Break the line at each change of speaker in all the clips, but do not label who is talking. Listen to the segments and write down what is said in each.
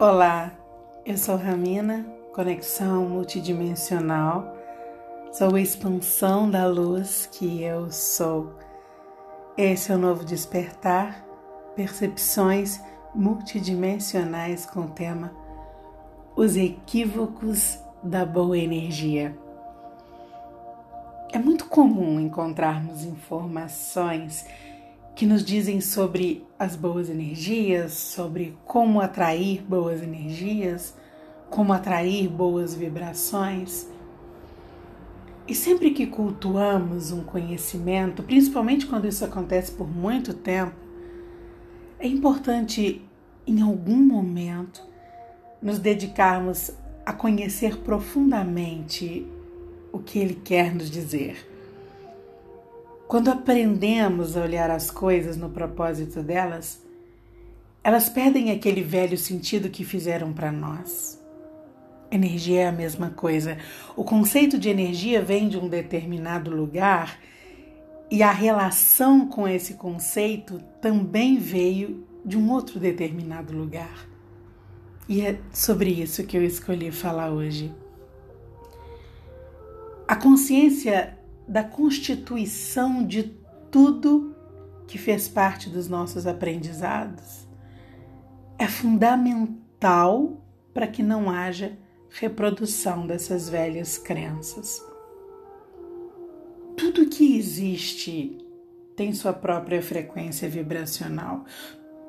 Olá, eu sou Ramina, conexão multidimensional. Sou a expansão da luz que eu sou. Esse é o novo despertar, percepções multidimensionais com o tema Os equívocos da boa energia. É muito comum encontrarmos informações que nos dizem sobre as boas energias, sobre como atrair boas energias, como atrair boas vibrações. E sempre que cultuamos um conhecimento, principalmente quando isso acontece por muito tempo, é importante, em algum momento, nos dedicarmos a conhecer profundamente o que ele quer nos dizer. Quando aprendemos a olhar as coisas no propósito delas, elas perdem aquele velho sentido que fizeram para nós. Energia é a mesma coisa. O conceito de energia vem de um determinado lugar e a relação com esse conceito também veio de um outro determinado lugar. E é sobre isso que eu escolhi falar hoje. A consciência da constituição de tudo que fez parte dos nossos aprendizados é fundamental para que não haja reprodução dessas velhas crenças. Tudo que existe tem sua própria frequência vibracional.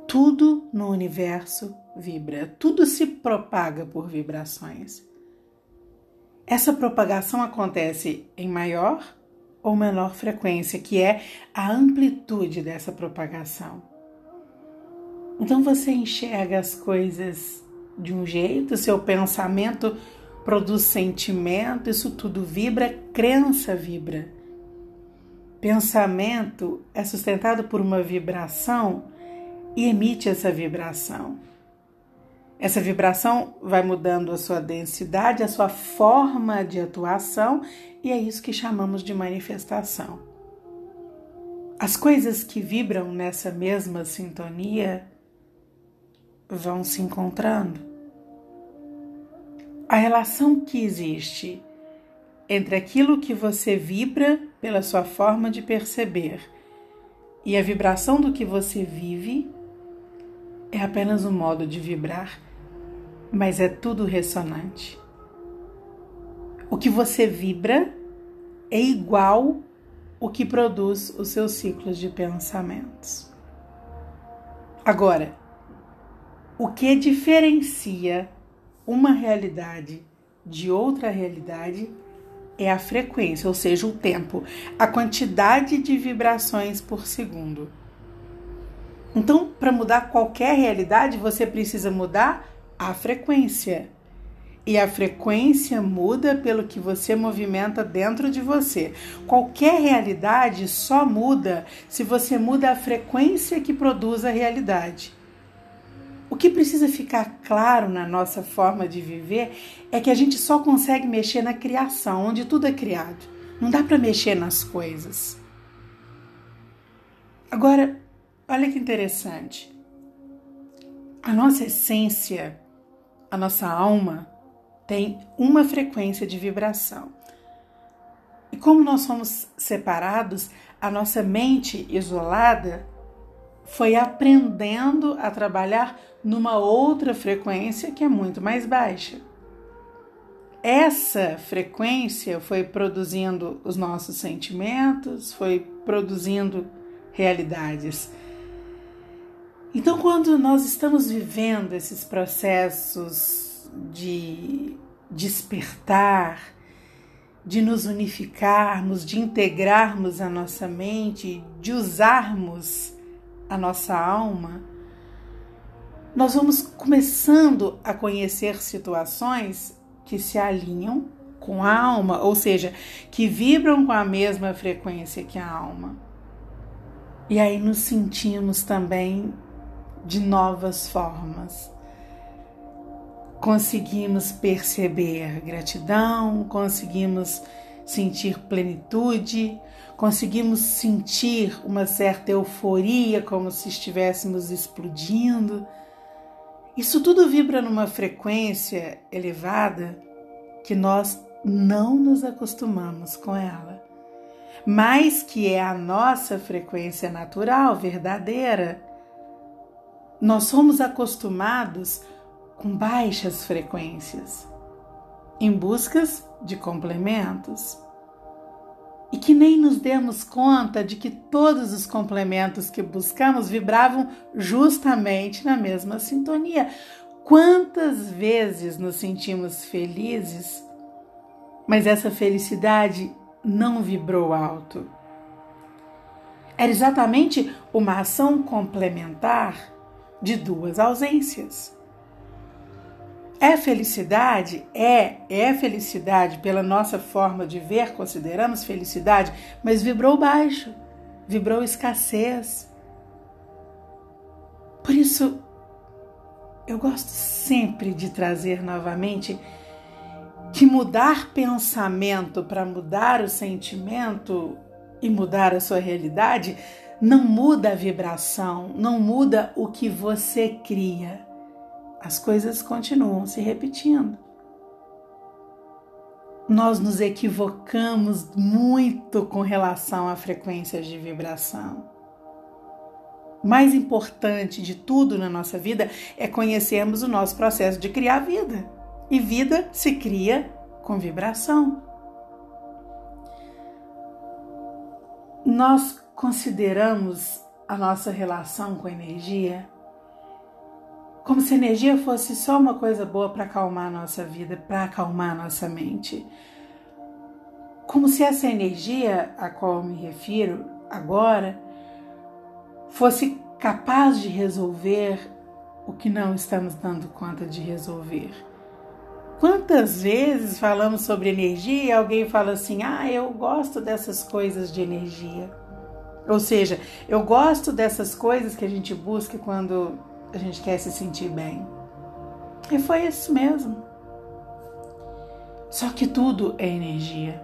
Tudo no universo vibra, tudo se propaga por vibrações. Essa propagação acontece em maior ou menor frequência, que é a amplitude dessa propagação. Então você enxerga as coisas de um jeito, seu pensamento produz sentimento, isso tudo vibra, crença vibra. Pensamento é sustentado por uma vibração e emite essa vibração. Essa vibração vai mudando a sua densidade, a sua forma de atuação, e é isso que chamamos de manifestação. As coisas que vibram nessa mesma sintonia vão se encontrando. A relação que existe entre aquilo que você vibra pela sua forma de perceber e a vibração do que você vive é apenas um modo de vibrar mas é tudo ressonante. O que você vibra é igual o que produz os seus ciclos de pensamentos. Agora, o que diferencia uma realidade de outra realidade é a frequência, ou seja, o tempo, a quantidade de vibrações por segundo. Então, para mudar qualquer realidade, você precisa mudar a frequência. E a frequência muda pelo que você movimenta dentro de você. Qualquer realidade só muda se você muda a frequência que produz a realidade. O que precisa ficar claro na nossa forma de viver é que a gente só consegue mexer na criação, onde tudo é criado. Não dá para mexer nas coisas. Agora, olha que interessante. A nossa essência a nossa alma tem uma frequência de vibração. E como nós somos separados, a nossa mente isolada foi aprendendo a trabalhar numa outra frequência que é muito mais baixa. Essa frequência foi produzindo os nossos sentimentos, foi produzindo realidades. Então, quando nós estamos vivendo esses processos de despertar, de nos unificarmos, de integrarmos a nossa mente, de usarmos a nossa alma, nós vamos começando a conhecer situações que se alinham com a alma, ou seja, que vibram com a mesma frequência que a alma. E aí nos sentimos também de novas formas. Conseguimos perceber gratidão, conseguimos sentir plenitude, conseguimos sentir uma certa euforia, como se estivéssemos explodindo. Isso tudo vibra numa frequência elevada que nós não nos acostumamos com ela, mas que é a nossa frequência natural, verdadeira. Nós somos acostumados com baixas frequências, em buscas de complementos. E que nem nos demos conta de que todos os complementos que buscamos vibravam justamente na mesma sintonia. Quantas vezes nos sentimos felizes, mas essa felicidade não vibrou alto? Era exatamente uma ação complementar de duas ausências. É felicidade? É, é felicidade pela nossa forma de ver, consideramos felicidade, mas vibrou baixo, vibrou escassez. Por isso, eu gosto sempre de trazer novamente que mudar pensamento para mudar o sentimento e mudar a sua realidade não muda a vibração, não muda o que você cria. As coisas continuam se repetindo. Nós nos equivocamos muito com relação a frequências de vibração mais importante de tudo na nossa vida é conhecermos o nosso processo de criar vida. E vida se cria com vibração. Nós consideramos a nossa relação com a energia como se energia fosse só uma coisa boa para acalmar a nossa vida, para acalmar a nossa mente. Como se essa energia a qual me refiro agora fosse capaz de resolver o que não estamos dando conta de resolver. Quantas vezes falamos sobre energia e alguém fala assim: ah, eu gosto dessas coisas de energia. Ou seja, eu gosto dessas coisas que a gente busca quando a gente quer se sentir bem. E foi isso mesmo. Só que tudo é energia.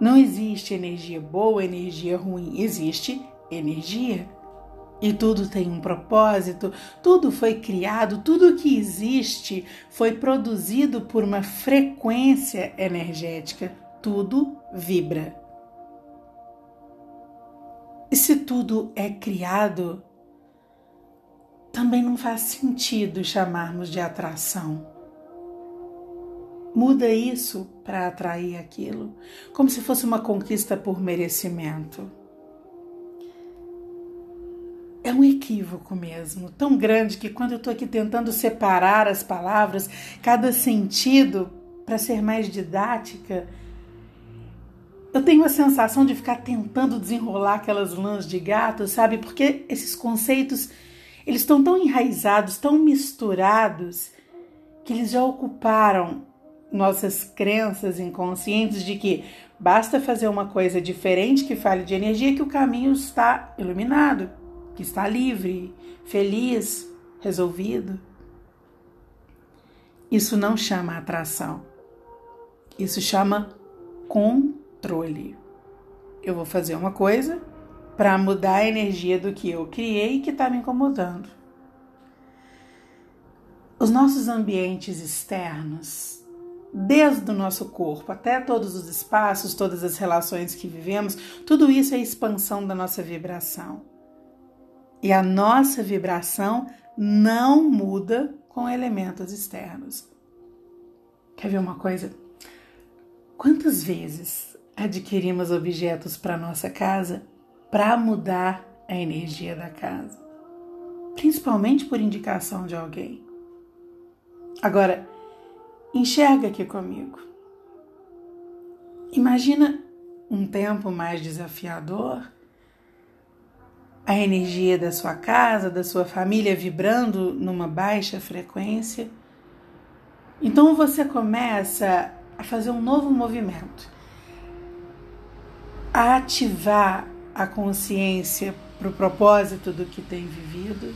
Não existe energia boa, energia ruim, existe energia. E tudo tem um propósito, tudo foi criado, tudo que existe foi produzido por uma frequência energética, tudo vibra. E se tudo é criado, também não faz sentido chamarmos de atração. Muda isso para atrair aquilo, como se fosse uma conquista por merecimento é um equívoco mesmo, tão grande que quando eu estou aqui tentando separar as palavras, cada sentido, para ser mais didática, eu tenho a sensação de ficar tentando desenrolar aquelas lãs de gato, sabe? Porque esses conceitos, eles estão tão enraizados, tão misturados, que eles já ocuparam nossas crenças inconscientes de que basta fazer uma coisa diferente que fale de energia que o caminho está iluminado que está livre, feliz, resolvido. Isso não chama atração. Isso chama controle. Eu vou fazer uma coisa para mudar a energia do que eu criei que está me incomodando. Os nossos ambientes externos, desde o nosso corpo até todos os espaços, todas as relações que vivemos, tudo isso é expansão da nossa vibração. E a nossa vibração não muda com elementos externos. Quer ver uma coisa? Quantas vezes adquirimos objetos para nossa casa para mudar a energia da casa? Principalmente por indicação de alguém. Agora, enxerga aqui comigo. Imagina um tempo mais desafiador a energia da sua casa, da sua família vibrando numa baixa frequência. Então você começa a fazer um novo movimento, a ativar a consciência para o propósito do que tem vivido.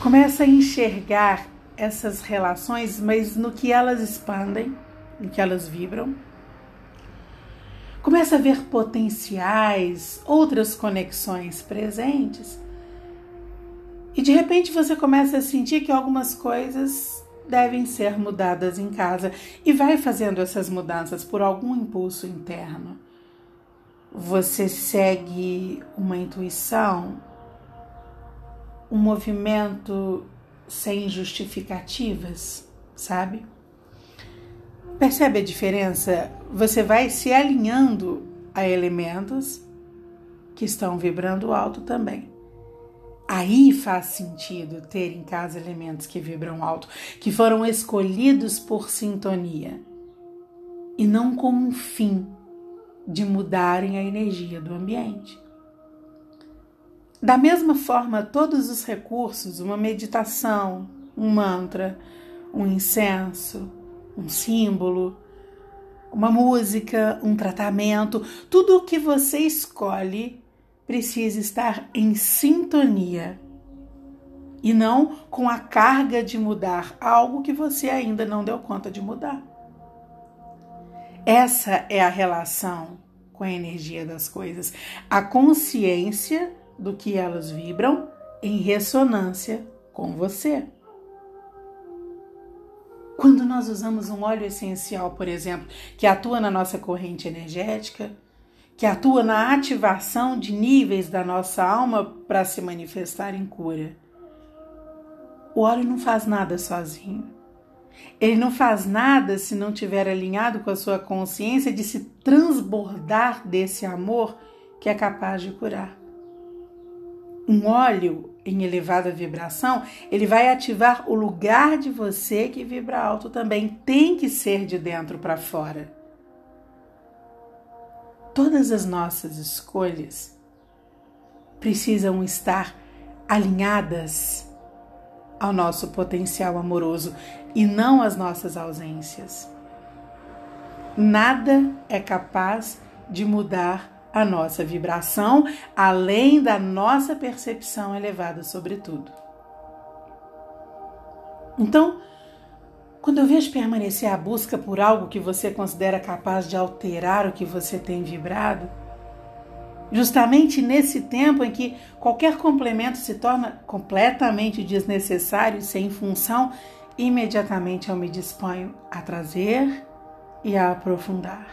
Começa a enxergar essas relações, mas no que elas expandem, no que elas vibram começa a ver potenciais, outras conexões presentes E de repente você começa a sentir que algumas coisas devem ser mudadas em casa e vai fazendo essas mudanças por algum impulso interno. Você segue uma intuição, um movimento sem justificativas, sabe? Percebe a diferença? Você vai se alinhando a elementos que estão vibrando alto também. Aí faz sentido ter em casa elementos que vibram alto, que foram escolhidos por sintonia e não com um fim de mudarem a energia do ambiente. Da mesma forma, todos os recursos, uma meditação, um mantra, um incenso, um símbolo, uma música, um tratamento, tudo o que você escolhe precisa estar em sintonia e não com a carga de mudar algo que você ainda não deu conta de mudar. Essa é a relação com a energia das coisas, a consciência do que elas vibram em ressonância com você. Quando nós usamos um óleo essencial, por exemplo, que atua na nossa corrente energética, que atua na ativação de níveis da nossa alma para se manifestar em cura. O óleo não faz nada sozinho. Ele não faz nada se não tiver alinhado com a sua consciência de se transbordar desse amor que é capaz de curar. Um óleo em elevada vibração, ele vai ativar o lugar de você que vibra alto também. Tem que ser de dentro para fora todas as nossas escolhas precisam estar alinhadas ao nosso potencial amoroso e não às nossas ausências. Nada é capaz de mudar a nossa vibração além da nossa percepção elevada sobre tudo. Então, quando eu vejo permanecer a busca por algo que você considera capaz de alterar o que você tem vibrado, justamente nesse tempo em que qualquer complemento se torna completamente desnecessário sem função, imediatamente eu me disponho a trazer e a aprofundar.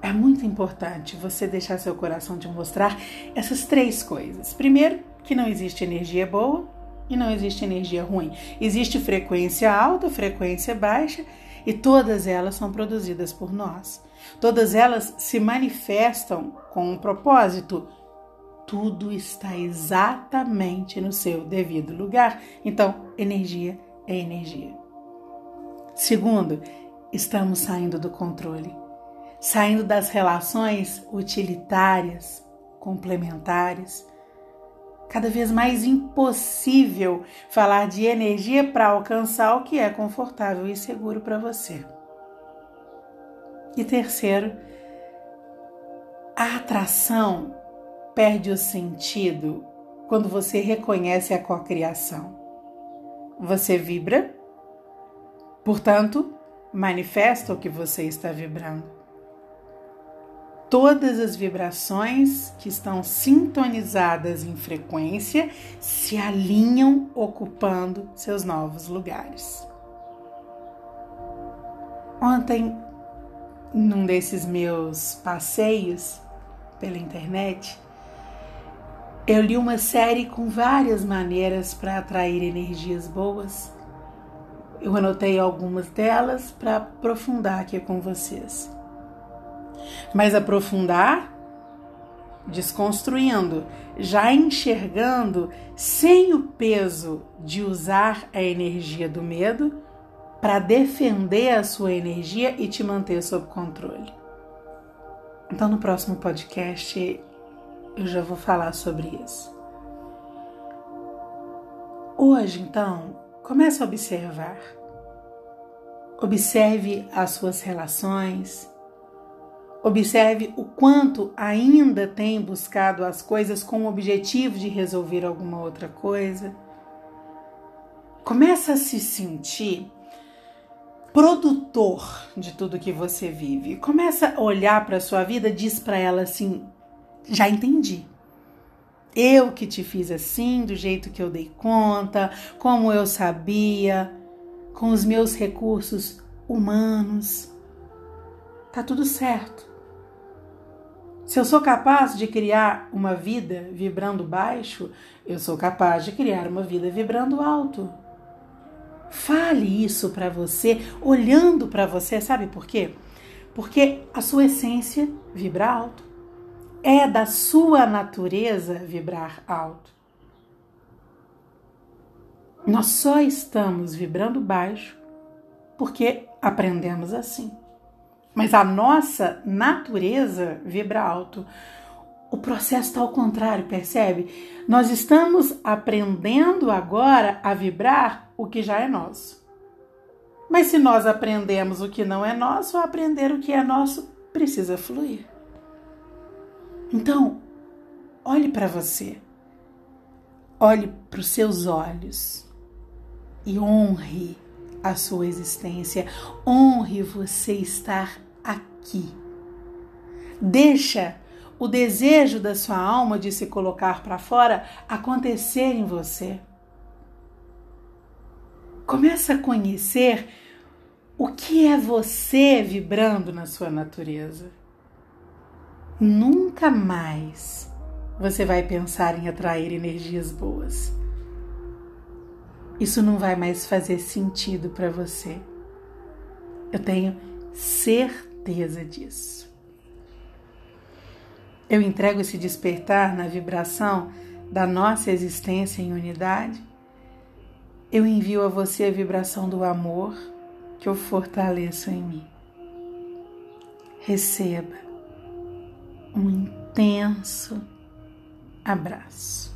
É muito importante você deixar seu coração te mostrar essas três coisas. Primeiro, que não existe energia boa e não existe energia ruim. Existe frequência alta, frequência baixa e todas elas são produzidas por nós. Todas elas se manifestam com um propósito. Tudo está exatamente no seu devido lugar. Então, energia é energia. Segundo, estamos saindo do controle, saindo das relações utilitárias, complementares cada vez mais impossível falar de energia para alcançar o que é confortável e seguro para você. E terceiro, a atração perde o sentido quando você reconhece a cocriação. Você vibra, portanto, manifesta o que você está vibrando todas as vibrações que estão sintonizadas em frequência se alinham ocupando seus novos lugares. Ontem, num desses meus passeios pela internet, eu li uma série com várias maneiras para atrair energias boas. Eu anotei algumas delas para aprofundar aqui com vocês mas aprofundar desconstruindo, já enxergando sem o peso de usar a energia do medo para defender a sua energia e te manter sob controle. Então, no próximo podcast, eu já vou falar sobre isso. Hoje, então, comece a observar. Observe as suas relações, Observe o quanto ainda tem buscado as coisas com o objetivo de resolver alguma outra coisa. Começa a se sentir produtor de tudo que você vive. Começa a olhar para a sua vida, diz para ela assim: "Já entendi. Eu que te fiz assim, do jeito que eu dei conta, como eu sabia, com os meus recursos humanos. Tá tudo certo. Se eu sou capaz de criar uma vida vibrando baixo, eu sou capaz de criar uma vida vibrando alto. Fale isso para você, olhando para você, sabe por quê? Porque a sua essência vibra alto. É da sua natureza vibrar alto. Nós só estamos vibrando baixo porque aprendemos assim. Mas a nossa natureza vibra alto. O processo está ao contrário, percebe? Nós estamos aprendendo agora a vibrar o que já é nosso. Mas se nós aprendemos o que não é nosso, aprender o que é nosso precisa fluir. Então, olhe para você, olhe para os seus olhos e honre a sua existência, honre você estar aqui. Deixa o desejo da sua alma de se colocar para fora acontecer em você. Começa a conhecer o que é você vibrando na sua natureza. Nunca mais você vai pensar em atrair energias boas. Isso não vai mais fazer sentido para você. Eu tenho certeza disso. Eu entrego esse despertar na vibração da nossa existência em unidade eu envio a você a vibração do amor que eu fortaleço em mim. Receba um intenso abraço.